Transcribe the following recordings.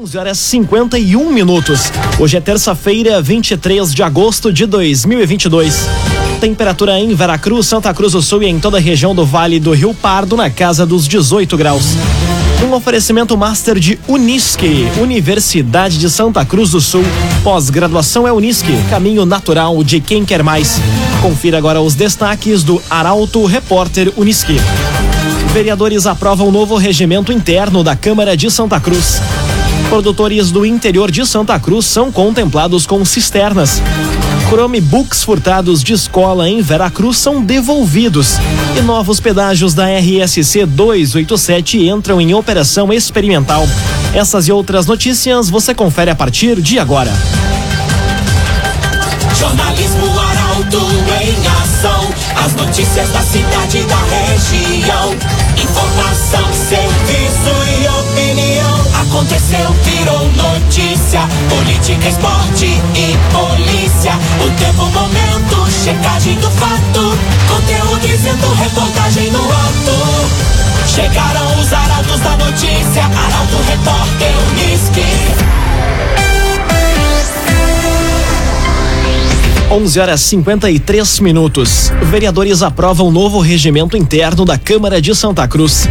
11 horas 51 minutos. Hoje é terça-feira, 23 de agosto de 2022. Temperatura em Veracruz, Santa Cruz do Sul e em toda a região do Vale do Rio Pardo na casa dos 18 graus. Um oferecimento master de Unisque, Universidade de Santa Cruz do Sul. Pós-graduação é Unisque, caminho natural de quem quer mais. Confira agora os destaques do Arauto Repórter Unisque. Vereadores aprovam novo regimento interno da Câmara de Santa Cruz. Produtores do interior de Santa Cruz são contemplados com cisternas. Chromebooks furtados de escola em Veracruz são devolvidos. E novos pedágios da RSC 287 entram em operação experimental. Essas e outras notícias você confere a partir de agora. Jornalismo Arauto em ação. As notícias da cidade e da região. Informação, serviço. Aconteceu, virou notícia. Política, esporte e polícia. O tempo, momento, checagem do fato. Conteúdo dizendo, reportagem no ato. Chegaram os arautos da notícia. Arauto, repórter, Unisque. 11 horas 53 minutos. Vereadores aprovam novo regimento interno da Câmara de Santa Cruz.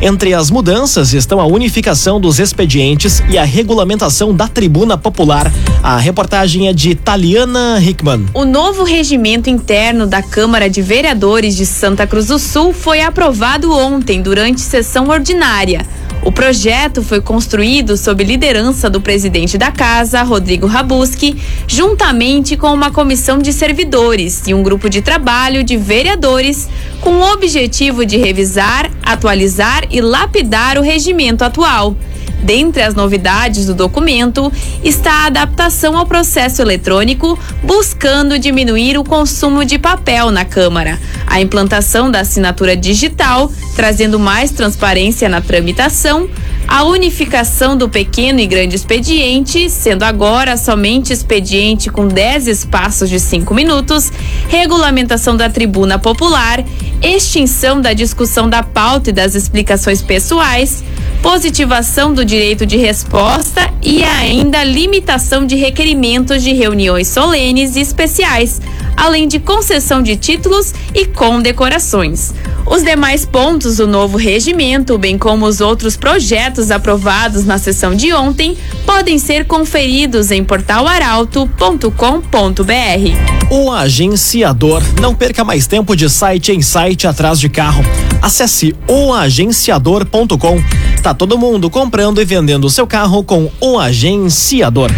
Entre as mudanças estão a unificação dos expedientes e a regulamentação da tribuna popular. A reportagem é de Taliana Hickman. O novo regimento interno da Câmara de Vereadores de Santa Cruz do Sul foi aprovado ontem durante sessão ordinária. O projeto foi construído sob liderança do presidente da casa, Rodrigo Rabuski, juntamente com uma comissão de servidores e um grupo de trabalho de vereadores, com o objetivo de revisar, atualizar e lapidar o regimento atual. Dentre as novidades do documento está a adaptação ao processo eletrônico, buscando diminuir o consumo de papel na Câmara, a implantação da assinatura digital, trazendo mais transparência na tramitação, a unificação do pequeno e grande expediente, sendo agora somente expediente com 10 espaços de 5 minutos, regulamentação da tribuna popular, extinção da discussão da pauta e das explicações pessoais, positivação do direito de resposta e ainda limitação de requerimentos de reuniões solenes e especiais, além de concessão de títulos e condecorações. Os demais pontos do novo regimento, bem como os outros projetos aprovados na sessão de ontem, podem ser conferidos em portalaralto.com.br. O agenciador. Não perca mais tempo de site em site atrás de carro. Acesse oagenciador.com. Tá todo mundo comprando e vendendo seu carro com o agenciador.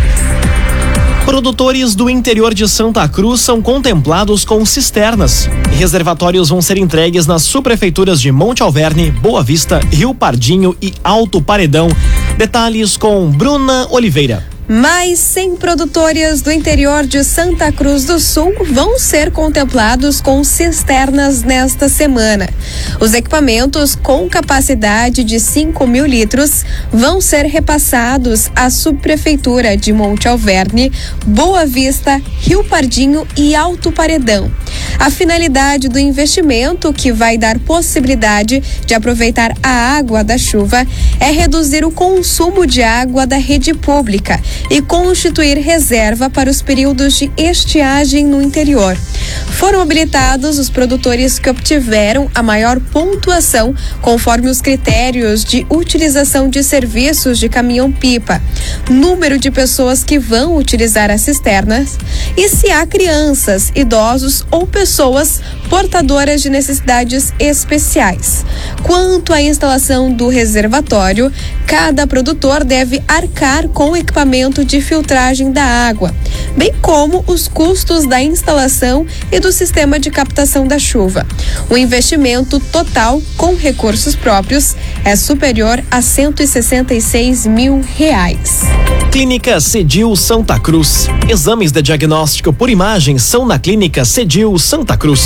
Produtores do interior de Santa Cruz são contemplados com cisternas. Reservatórios vão ser entregues nas subprefeituras de Monte Alverne, Boa Vista, Rio Pardinho e Alto Paredão. Detalhes com Bruna Oliveira. Mais 100 produtores do interior de Santa Cruz do Sul vão ser contemplados com cisternas nesta semana. Os equipamentos com capacidade de 5 mil litros vão ser repassados à subprefeitura de Monte Alverne, Boa Vista, Rio Pardinho e Alto Paredão. A finalidade do investimento, que vai dar possibilidade de aproveitar a água da chuva, é reduzir o consumo de água da rede pública e constituir reserva para os períodos de estiagem no interior. Foram habilitados os produtores que obtiveram a maior pontuação conforme os critérios de utilização de serviços de caminhão-pipa, número de pessoas que vão utilizar as cisternas e se há crianças, idosos ou pessoas portadoras de necessidades especiais. Quanto à instalação do reservatório, cada produtor deve arcar com o equipamento de filtragem da água, bem como os custos da instalação e do sistema de captação da chuva. O investimento total com recursos próprios é superior a 166 mil reais. Clínica Cedil Santa Cruz. Exames de diagnóstico por imagem são na Clínica Cedil Santa Cruz.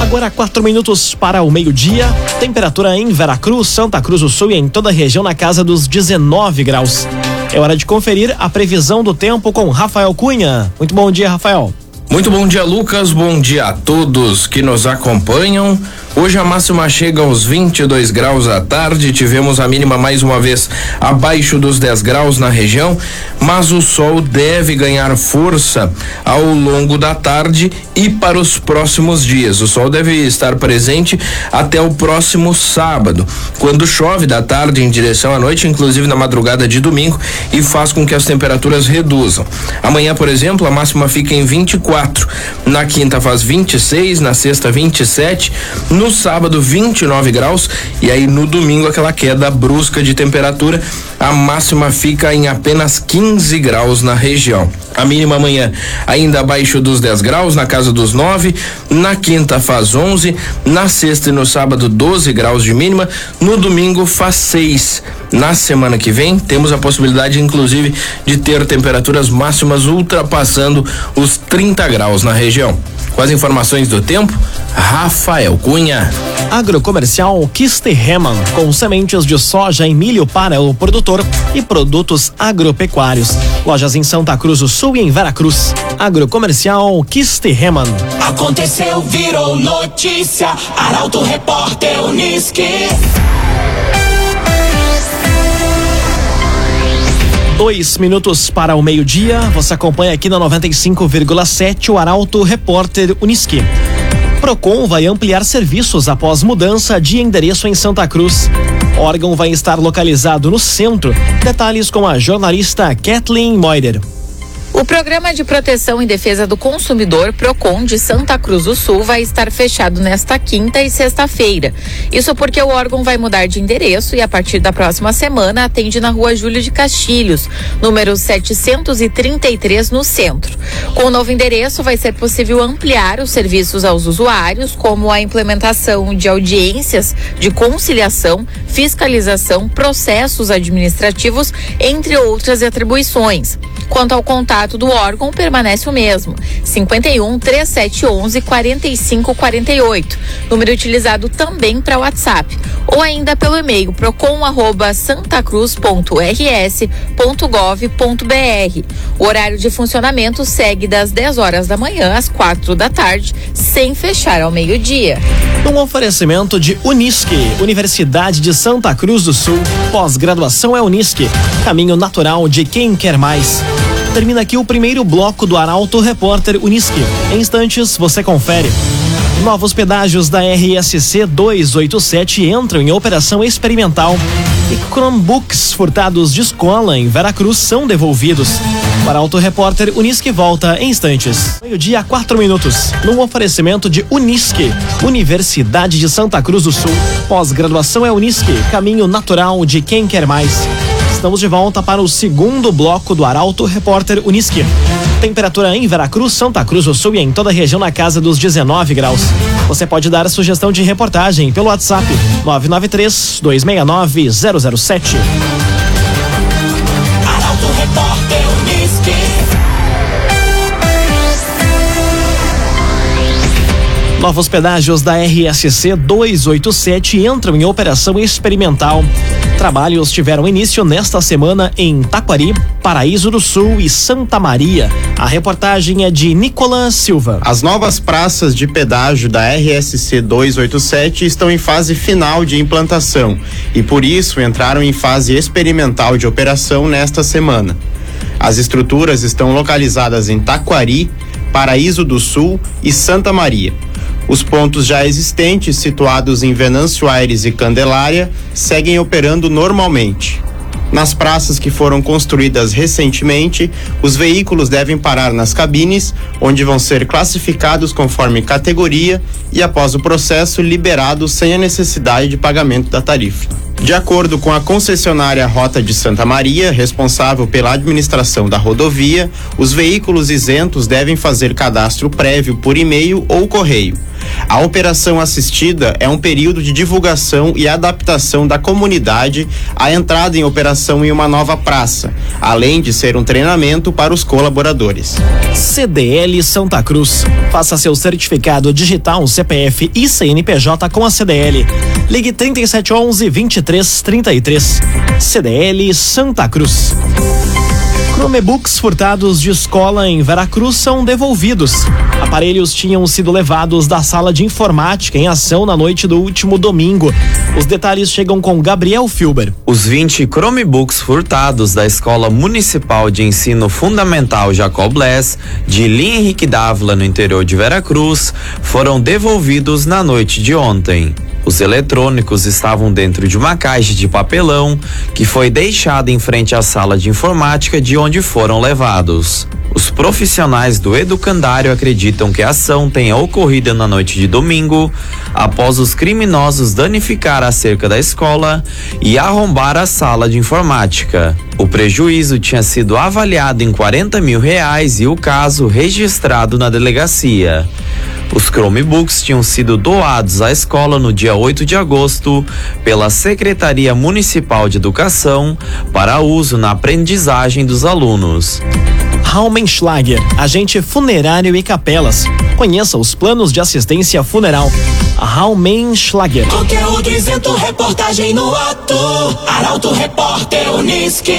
Agora quatro minutos para o meio-dia. Temperatura em Veracruz, Santa Cruz do Sul e em toda a região na casa dos 19 graus. É hora de conferir a previsão do tempo com Rafael Cunha. Muito bom dia, Rafael. Muito bom dia, Lucas. Bom dia a todos que nos acompanham. Hoje a máxima chega aos 22 graus à tarde. Tivemos a mínima mais uma vez abaixo dos 10 graus na região, mas o sol deve ganhar força ao longo da tarde e para os próximos dias. O sol deve estar presente até o próximo sábado, quando chove da tarde em direção à noite, inclusive na madrugada de domingo, e faz com que as temperaturas reduzam. Amanhã, por exemplo, a máxima fica em 24. Na quinta faz 26, na sexta 27, no sábado 29 graus e aí no domingo aquela queda brusca de temperatura. A máxima fica em apenas 15 graus na região. A mínima amanhã ainda abaixo dos 10 graus, na casa dos 9. Na quinta faz 11. Na sexta e no sábado 12 graus de mínima. No domingo faz 6. Na semana que vem temos a possibilidade, inclusive, de ter temperaturas máximas ultrapassando os 30 graus na região. Com as informações do tempo, Rafael Cunha. Agrocomercial Kisterreman, com sementes de soja e milho para o produtor e produtos agropecuários. Lojas em Santa Cruz do Sul e em Veracruz. Agrocomercial Kisterreman. Aconteceu, virou notícia. Arauto Repórter Uniski. Dois minutos para o meio-dia. Você acompanha aqui na 95,7 o Arauto Repórter Uniski. Procon vai ampliar serviços após mudança de endereço em Santa Cruz. O órgão vai estar localizado no centro. Detalhes com a jornalista Kathleen Moider. O Programa de Proteção e Defesa do Consumidor, PROCON, de Santa Cruz do Sul, vai estar fechado nesta quinta e sexta-feira. Isso porque o órgão vai mudar de endereço e, a partir da próxima semana, atende na rua Júlio de Castilhos, número 733, no centro. Com o novo endereço, vai ser possível ampliar os serviços aos usuários, como a implementação de audiências de conciliação, fiscalização, processos administrativos, entre outras atribuições. Quanto ao contato do órgão, permanece o mesmo: 51 3711 4548. Número utilizado também para WhatsApp. Ou ainda pelo e-mail procon@santacruz.rs.gov.br. O horário de funcionamento segue das 10 horas da manhã às 4 da tarde, sem fechar ao meio-dia. Um oferecimento de Unisque, Universidade de Santa Cruz do Sul. Pós-graduação é Unisque, caminho natural de quem quer mais. Termina aqui o primeiro bloco do Arauto Repórter Unisque. Em instantes, você confere. Novos pedágios da RSC 287 entram em operação experimental. E Chromebooks furtados de escola em Veracruz são devolvidos. O Arauto Repórter Unisque volta em instantes. Meio-dia, quatro minutos. Num oferecimento de Unisque, Universidade de Santa Cruz do Sul. Pós-graduação é Unisque, caminho natural de quem quer mais. Estamos de volta para o segundo bloco do Arauto Repórter Unisque. Temperatura em Veracruz, Santa Cruz do Sul e em toda a região na casa dos 19 graus. Você pode dar sugestão de reportagem pelo WhatsApp 993 269 007. Arauto Repórter Uniski. Novos pedágios da RSC 287 entram em operação experimental. Trabalhos tiveram início nesta semana em Taquari, Paraíso do Sul e Santa Maria. A reportagem é de Nicolas Silva. As novas praças de pedágio da RSC 287 estão em fase final de implantação e por isso entraram em fase experimental de operação nesta semana. As estruturas estão localizadas em Taquari, Paraíso do Sul e Santa Maria. Os pontos já existentes, situados em Venâncio Aires e Candelária, seguem operando normalmente. Nas praças que foram construídas recentemente, os veículos devem parar nas cabines, onde vão ser classificados conforme categoria e, após o processo, liberados sem a necessidade de pagamento da tarifa. De acordo com a concessionária Rota de Santa Maria, responsável pela administração da rodovia, os veículos isentos devem fazer cadastro prévio por e-mail ou correio. A operação assistida é um período de divulgação e adaptação da comunidade à entrada em operação em uma nova praça, além de ser um treinamento para os colaboradores. CDL Santa Cruz. Faça seu certificado digital, CPF e CNPJ com a CDL. Ligue 3711 2333. CDL Santa Cruz. Chromebooks furtados de escola em Veracruz são devolvidos. Aparelhos tinham sido levados da sala de informática em ação na noite do último domingo. Os detalhes chegam com Gabriel Filber. Os 20 Chromebooks furtados da Escola Municipal de Ensino Fundamental Jacob Bless, de Linha Henrique Dávila, no interior de Veracruz, foram devolvidos na noite de ontem. Os eletrônicos estavam dentro de uma caixa de papelão que foi deixada em frente à sala de informática de onde foram levados. Os profissionais do educandário acreditam que a ação tenha ocorrido na noite de domingo, após os criminosos danificar a cerca da escola e arrombar a sala de informática. O prejuízo tinha sido avaliado em 40 mil reais e o caso registrado na delegacia. Os Chromebooks tinham sido doados à escola no dia 8 de agosto pela Secretaria Municipal de Educação para uso na aprendizagem dos alunos. Raumenschlager, agente funerário e capelas. Conheça os planos de assistência funeral. Raumenschlager. Conteúdo isento, reportagem no ato. Arauto Repórter Uniski.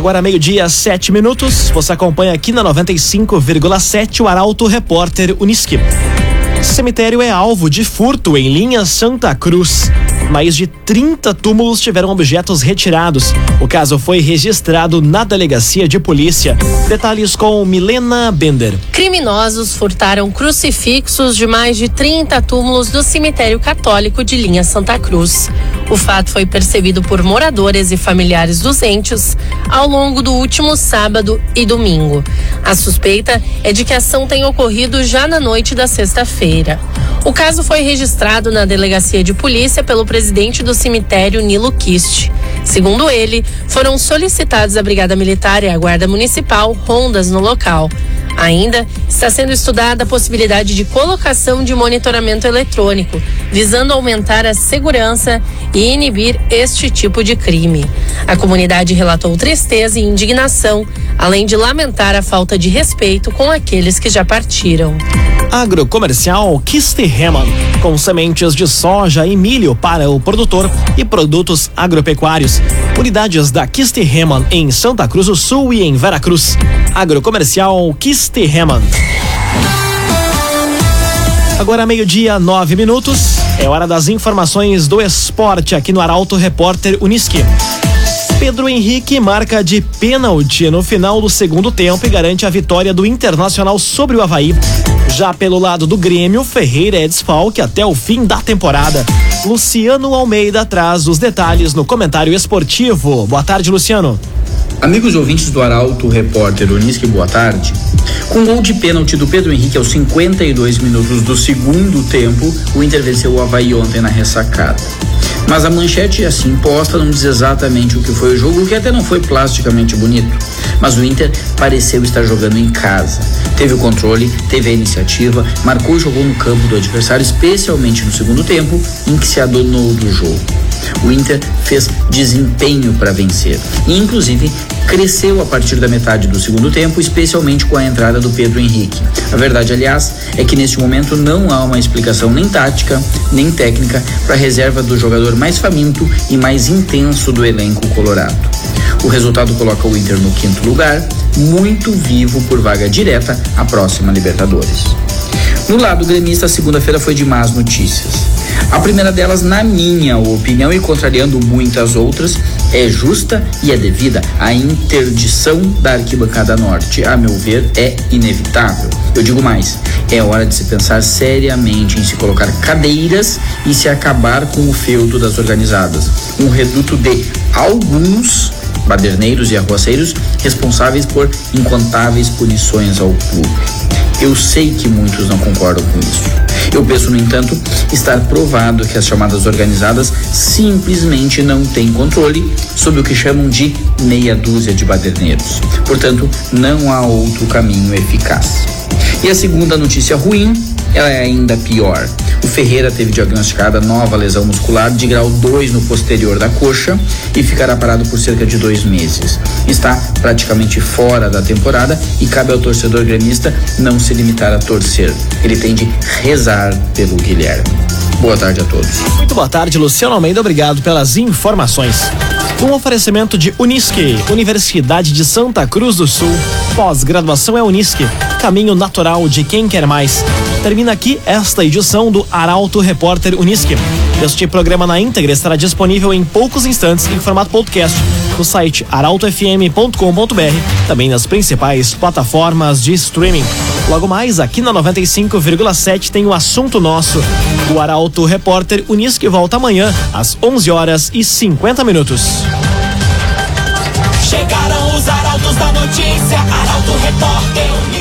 Agora meio-dia, sete minutos. Você acompanha aqui na 95,7 o Arauto Repórter Uniski. Cemitério é alvo de furto em linha Santa Cruz. Mais de 30 túmulos tiveram objetos retirados. O caso foi registrado na delegacia de polícia. Detalhes com Milena Bender. Criminosos furtaram crucifixos de mais de 30 túmulos do cemitério católico de linha Santa Cruz. O fato foi percebido por moradores e familiares dos entes ao longo do último sábado e domingo. A suspeita é de que a ação tenha ocorrido já na noite da sexta-feira. O caso foi registrado na delegacia de polícia pelo presidente do cemitério Nilo Kist. Segundo ele, foram solicitados a Brigada Militar e a Guarda Municipal rondas no local. Ainda está sendo estudada a possibilidade de colocação de monitoramento eletrônico, visando aumentar a segurança e inibir este tipo de crime. A comunidade relatou tristeza e indignação, além de lamentar a falta de respeito com aqueles que já partiram. Agrocomercial Kisterhemann, com sementes de soja e milho para o produtor e produtos agropecuários. Unidades da Kisterhemann em Santa Cruz do Sul e em Veracruz. Agrocomercial Kisterhemann. Agora meio-dia, nove minutos. É hora das informações do esporte aqui no Arauto Repórter Uniski. Pedro Henrique marca de pênalti no final do segundo tempo e garante a vitória do Internacional sobre o Havaí. Já pelo lado do Grêmio, Ferreira é desfalque até o fim da temporada. Luciano Almeida traz os detalhes no comentário esportivo. Boa tarde, Luciano. Amigos ouvintes do Arauto, repórter Unisque, boa tarde. Com gol de pênalti do Pedro Henrique aos 52 minutos do segundo tempo, o Inter venceu o Havaí ontem na ressacada. Mas a manchete assim posta não diz exatamente o que foi o jogo, o que até não foi plasticamente bonito. Mas o Inter pareceu estar jogando em casa. Teve o controle, teve a iniciativa, marcou e jogou no campo do adversário, especialmente no segundo tempo, em que se adonou do jogo. O Inter fez desempenho para vencer e, inclusive, cresceu a partir da metade do segundo tempo, especialmente com a entrada do Pedro Henrique. A verdade, aliás, é que neste momento não há uma explicação nem tática, nem técnica para a reserva do jogador mais faminto e mais intenso do elenco colorado. O resultado coloca o Inter no quinto lugar, muito vivo por vaga direta à próxima Libertadores. No lado gremista, segunda-feira foi de más notícias. A primeira delas, na minha opinião e contrariando muitas outras, é justa e é devida. A interdição da arquibancada norte, a meu ver, é inevitável. Eu digo mais, é hora de se pensar seriamente em se colocar cadeiras e se acabar com o feudo das organizadas. Um reduto de alguns baderneiros e arruaceiros responsáveis por incontáveis punições ao clube. Eu sei que muitos não concordam com isso. Eu penso, no entanto, estar provado que as chamadas organizadas simplesmente não têm controle sobre o que chamam de meia dúzia de baderneiros. Portanto, não há outro caminho eficaz. E a segunda notícia ruim, ela é ainda pior. O Ferreira teve diagnosticada nova lesão muscular de grau 2 no posterior da coxa e ficará parado por cerca de dois meses. Está praticamente fora da temporada e cabe ao torcedor gremista não se limitar a torcer. Ele tem de rezar pelo Guilherme. Boa tarde a todos. Muito boa tarde, Luciano Almeida. Obrigado pelas informações. Um oferecimento de Unisque, Universidade de Santa Cruz do Sul. Pós-graduação é Unisque, caminho natural de quem quer mais. Termina aqui esta edição do Arauto Repórter Unisque. Este programa na íntegra estará disponível em poucos instantes em formato podcast no site arautofm.com.br, também nas principais plataformas de streaming. Logo mais, aqui na 95,7 tem o assunto nosso. O Arauto Repórter Unisque volta amanhã às 11 horas e 50 minutos. Chegaram os arautos da notícia, Arauto Repórter Unisque.